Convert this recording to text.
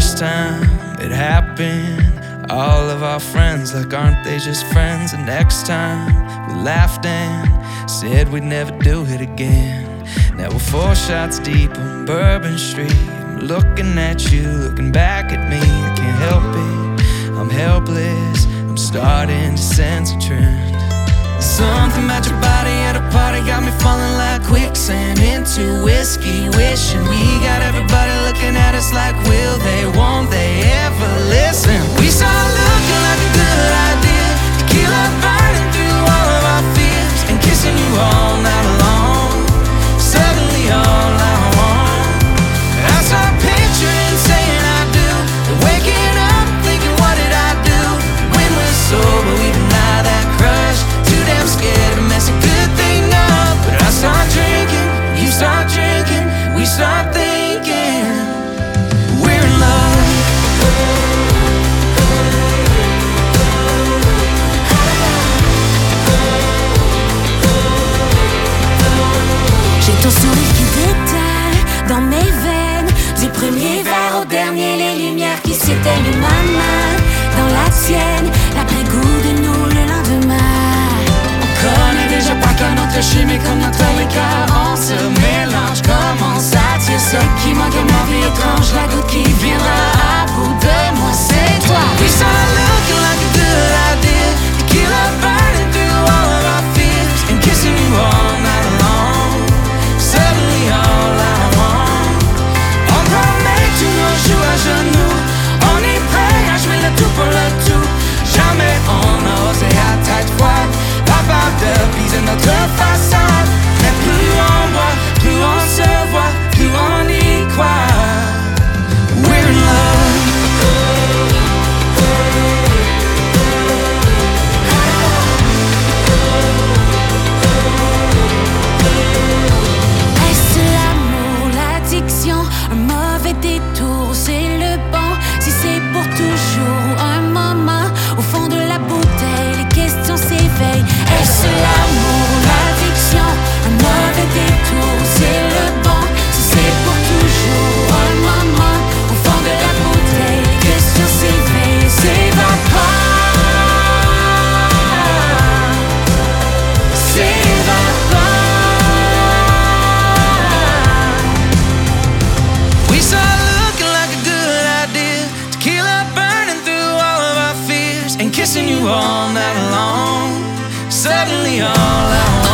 first time it happened. All of our friends, like, aren't they just friends? And next time we laughed and said we'd never do it again. Now we're four shots deep on Bourbon Street. I'm looking at you, looking back at me. I can't help it, I'm helpless. I'm starting to sense a trend. Something about your body at a party got me falling like quicksand into whiskey, wishing we got everybody looking at us like, will they? Ton sourire qui détale dans mes veines Du premier verre au dernier les lumières qui s'éteignent Ma main. Dans la tienne L'après-goût de nous le lendemain. On connaît déjà pas qu'un autre chimie comme I'm kissing you all night long. Suddenly, all I want.